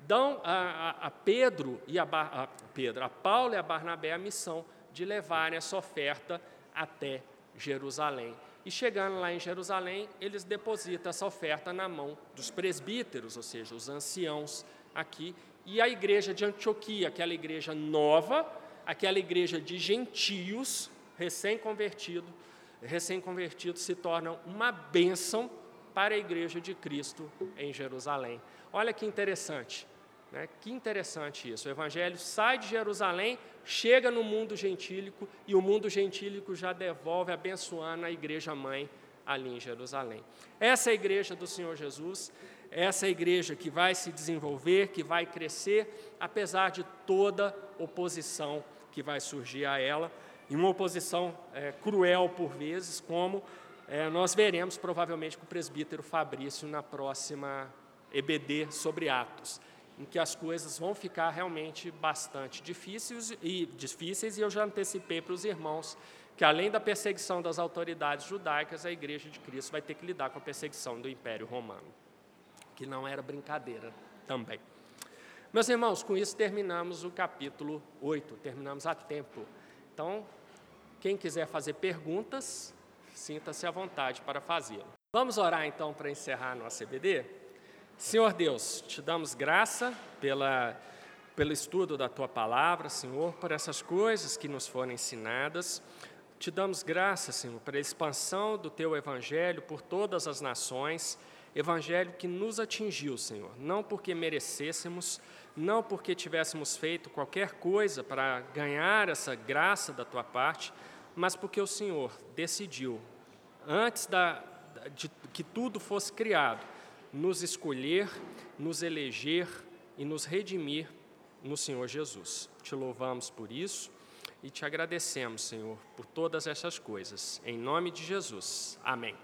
dão a, a, a Pedro e a, a, Pedro, a Paulo e a Barnabé a missão de levarem essa oferta até Jerusalém. E chegando lá em Jerusalém, eles depositam essa oferta na mão dos presbíteros, ou seja, os anciãos aqui, e a igreja de Antioquia, aquela igreja nova, aquela igreja de gentios, recém-convertido, recém-convertidos se tornam uma bênção para a igreja de Cristo em Jerusalém. Olha que interessante, né? que interessante isso. O evangelho sai de Jerusalém, chega no mundo gentílico e o mundo gentílico já devolve abençoando a igreja mãe ali em Jerusalém. Essa é a igreja do Senhor Jesus, essa é a igreja que vai se desenvolver, que vai crescer, apesar de toda oposição que vai surgir a ela, e uma oposição é, cruel por vezes, como é, nós veremos provavelmente com o presbítero Fabrício na próxima EBD sobre Atos, em que as coisas vão ficar realmente bastante difíceis e, difíceis, e eu já antecipei para os irmãos que, além da perseguição das autoridades judaicas, a Igreja de Cristo vai ter que lidar com a perseguição do Império Romano, que não era brincadeira também. Meus irmãos, com isso terminamos o capítulo 8, terminamos a tempo. Então, quem quiser fazer perguntas, sinta-se à vontade para fazê-lo. Vamos orar então para encerrar nossa CBD? Senhor Deus, te damos graça pela, pelo estudo da tua palavra, Senhor, por essas coisas que nos foram ensinadas. Te damos graça, Senhor, pela expansão do teu evangelho por todas as nações, evangelho que nos atingiu, Senhor, não porque merecêssemos, não porque tivéssemos feito qualquer coisa para ganhar essa graça da tua parte, mas porque o Senhor decidiu, antes da, de que tudo fosse criado, nos escolher, nos eleger e nos redimir no Senhor Jesus. Te louvamos por isso e te agradecemos, Senhor, por todas essas coisas. Em nome de Jesus. Amém.